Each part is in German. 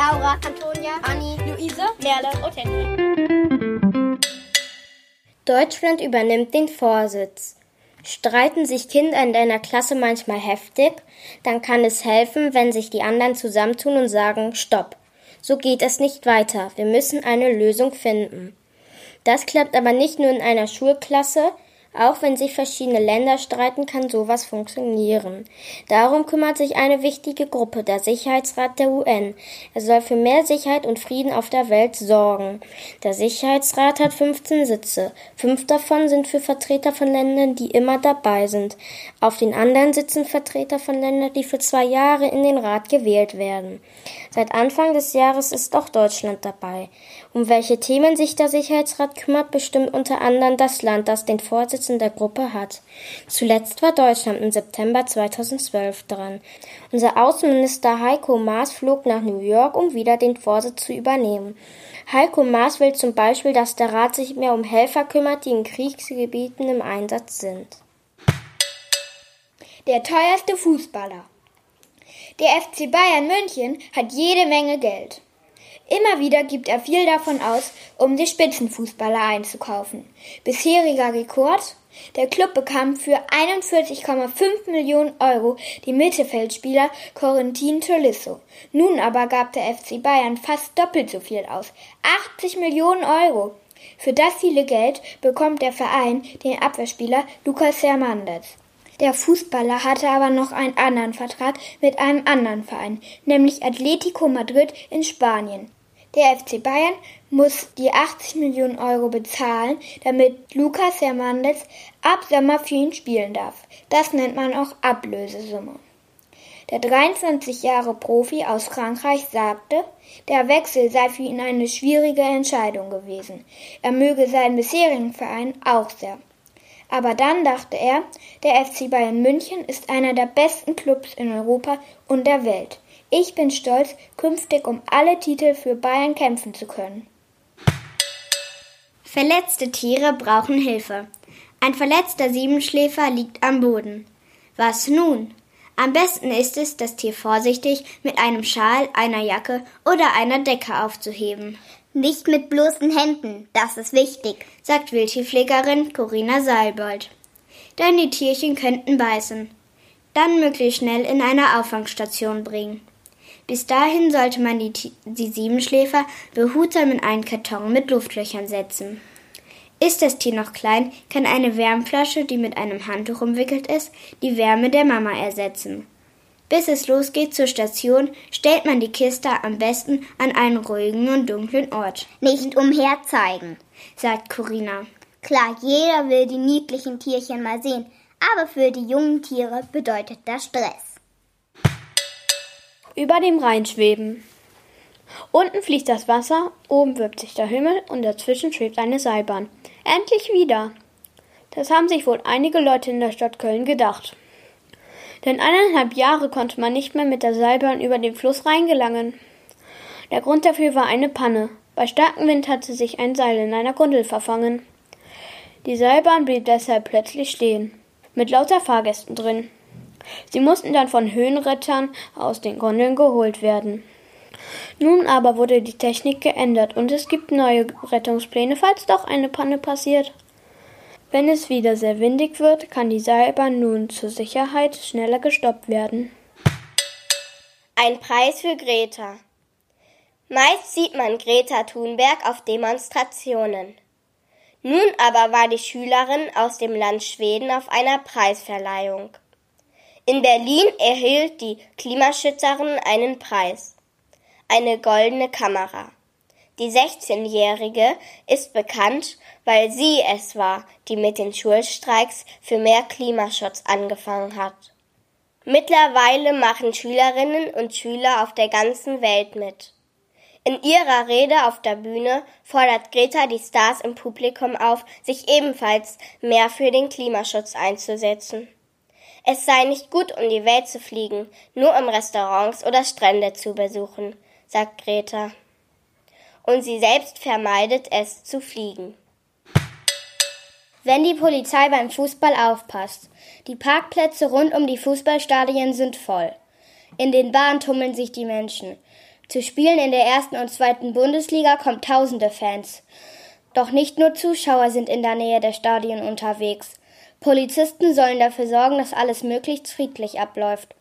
Laura, Antonia, Anni, Luise, Merle und Henry. Deutschland übernimmt den Vorsitz. Streiten sich Kinder in deiner Klasse manchmal heftig, dann kann es helfen, wenn sich die anderen zusammentun und sagen Stopp. So geht es nicht weiter. Wir müssen eine Lösung finden. Das klappt aber nicht nur in einer Schulklasse, auch wenn sich verschiedene Länder streiten, kann sowas funktionieren. Darum kümmert sich eine wichtige Gruppe, der Sicherheitsrat der UN. Er soll für mehr Sicherheit und Frieden auf der Welt sorgen. Der Sicherheitsrat hat 15 Sitze. Fünf davon sind für Vertreter von Ländern, die immer dabei sind. Auf den anderen sitzen Vertreter von Ländern, die für zwei Jahre in den Rat gewählt werden. Seit Anfang des Jahres ist auch Deutschland dabei. Um welche Themen sich der Sicherheitsrat kümmert, bestimmt unter anderem das Land, das den Vorsitz In der Gruppe hat. Zuletzt war Deutschland im September 2012 dran. Unser Außenminister Heiko Maas flog nach New York, um wieder den Vorsitz zu übernehmen. Heiko Maas will zum Beispiel, dass der Rat sich mehr um Helfer kümmert, die in Kriegsgebieten im Einsatz sind. Der teuerste Fußballer. Der FC Bayern München hat jede Menge Geld. Immer wieder gibt er viel davon aus, um die Spitzenfußballer einzukaufen. Bisheriger Rekord? Der Club bekam für 41,5 Millionen Euro die Mittelfeldspieler Corentin Tolisso. Nun aber gab der FC Bayern fast doppelt so viel aus. 80 Millionen Euro. Für das viele Geld bekommt der Verein den Abwehrspieler Lucas Hernandez. Der Fußballer hatte aber noch einen anderen Vertrag mit einem anderen Verein, nämlich Atletico Madrid in Spanien. Der FC Bayern muss die 80 Millionen Euro bezahlen, damit Lucas Hernandez ab Sommer für ihn spielen darf. Das nennt man auch Ablösesumme. Der 23 Jahre Profi aus Frankreich sagte, der Wechsel sei für ihn eine schwierige Entscheidung gewesen. Er möge seinen bisherigen Verein auch sehr. Aber dann dachte er, der FC Bayern München ist einer der besten Clubs in Europa und der Welt. Ich bin stolz, künftig um alle Titel für Bayern kämpfen zu können. Verletzte Tiere brauchen Hilfe. Ein verletzter Siebenschläfer liegt am Boden. Was nun? Am besten ist es, das Tier vorsichtig mit einem Schal, einer Jacke oder einer Decke aufzuheben. Nicht mit bloßen Händen, das ist wichtig, sagt Wildtierpflegerin Corinna Seilbold. Denn die Tierchen könnten beißen. Dann möglichst schnell in eine Auffangstation bringen. Bis dahin sollte man die, die Siebenschläfer behutsam in einen Karton mit Luftlöchern setzen. Ist das Tier noch klein, kann eine Wärmflasche, die mit einem Handtuch umwickelt ist, die Wärme der Mama ersetzen. Bis es losgeht zur Station, stellt man die Kiste am besten an einen ruhigen und dunklen Ort. Nicht umherzeigen, sagt Corinna. Klar, jeder will die niedlichen Tierchen mal sehen, aber für die jungen Tiere bedeutet das Stress über dem Rhein schweben. Unten fließt das Wasser, oben wirbt sich der Himmel und dazwischen schwebt eine Seilbahn. Endlich wieder! Das haben sich wohl einige Leute in der Stadt Köln gedacht. Denn eineinhalb Jahre konnte man nicht mehr mit der Seilbahn über den Fluss Rhein gelangen. Der Grund dafür war eine Panne. Bei starkem Wind hatte sich ein Seil in einer Gondel verfangen. Die Seilbahn blieb deshalb plötzlich stehen, mit lauter Fahrgästen drin. Sie mussten dann von Höhenrettern aus den Gondeln geholt werden. Nun aber wurde die Technik geändert und es gibt neue Rettungspläne, falls doch eine Panne passiert. Wenn es wieder sehr windig wird, kann die Seilbahn nun zur Sicherheit schneller gestoppt werden. Ein Preis für Greta. Meist sieht man Greta Thunberg auf Demonstrationen. Nun aber war die Schülerin aus dem Land Schweden auf einer Preisverleihung. In Berlin erhielt die Klimaschützerin einen Preis. Eine goldene Kamera. Die 16-Jährige ist bekannt, weil sie es war, die mit den Schulstreiks für mehr Klimaschutz angefangen hat. Mittlerweile machen Schülerinnen und Schüler auf der ganzen Welt mit. In ihrer Rede auf der Bühne fordert Greta die Stars im Publikum auf, sich ebenfalls mehr für den Klimaschutz einzusetzen. Es sei nicht gut, um die Welt zu fliegen, nur um Restaurants oder Strände zu besuchen, sagt Greta. Und sie selbst vermeidet es zu fliegen. Wenn die Polizei beim Fußball aufpasst. Die Parkplätze rund um die Fußballstadien sind voll. In den Bahnen tummeln sich die Menschen. Zu Spielen in der ersten und zweiten Bundesliga kommen tausende Fans. Doch nicht nur Zuschauer sind in der Nähe der Stadien unterwegs. Polizisten sollen dafür sorgen, dass alles möglichst friedlich abläuft.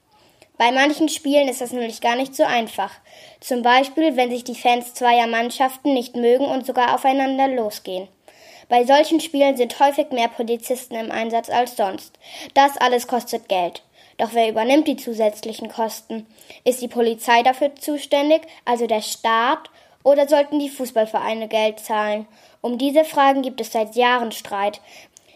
Bei manchen Spielen ist das nämlich gar nicht so einfach. Zum Beispiel, wenn sich die Fans zweier Mannschaften nicht mögen und sogar aufeinander losgehen. Bei solchen Spielen sind häufig mehr Polizisten im Einsatz als sonst. Das alles kostet Geld. Doch wer übernimmt die zusätzlichen Kosten? Ist die Polizei dafür zuständig, also der Staat, oder sollten die Fußballvereine Geld zahlen? Um diese Fragen gibt es seit Jahren Streit.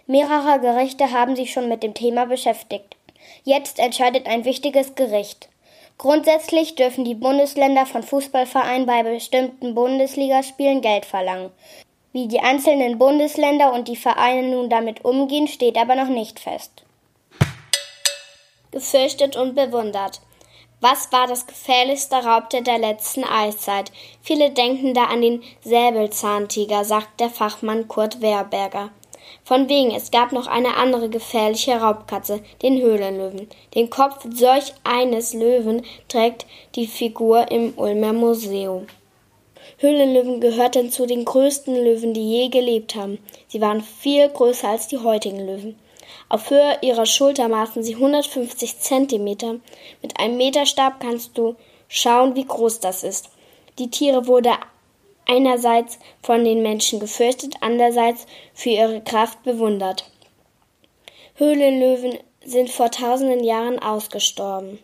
Mehrere Gerichte haben sich schon mit dem Thema beschäftigt. Jetzt entscheidet ein wichtiges Gericht. Grundsätzlich dürfen die Bundesländer von Fußballvereinen bei bestimmten Bundesligaspielen Geld verlangen. Wie die einzelnen Bundesländer und die Vereine nun damit umgehen, steht aber noch nicht fest. Gefürchtet und bewundert. Was war das gefährlichste Raubtier der letzten Eiszeit? Viele denken da an den Säbelzahntiger, sagt der Fachmann Kurt Wehrberger. Von wegen, es gab noch eine andere gefährliche Raubkatze, den Höhlenlöwen. Den Kopf solch eines Löwen trägt die Figur im Ulmer Museum. Höhlenlöwen gehörten zu den größten Löwen, die je gelebt haben. Sie waren viel größer als die heutigen Löwen. Auf Höhe ihrer Schulter maßen sie 150 Zentimeter. Mit einem Meterstab kannst du schauen, wie groß das ist. Die Tiere wurden einerseits von den Menschen gefürchtet, andererseits für ihre Kraft bewundert. Höhlenlöwen sind vor tausenden Jahren ausgestorben.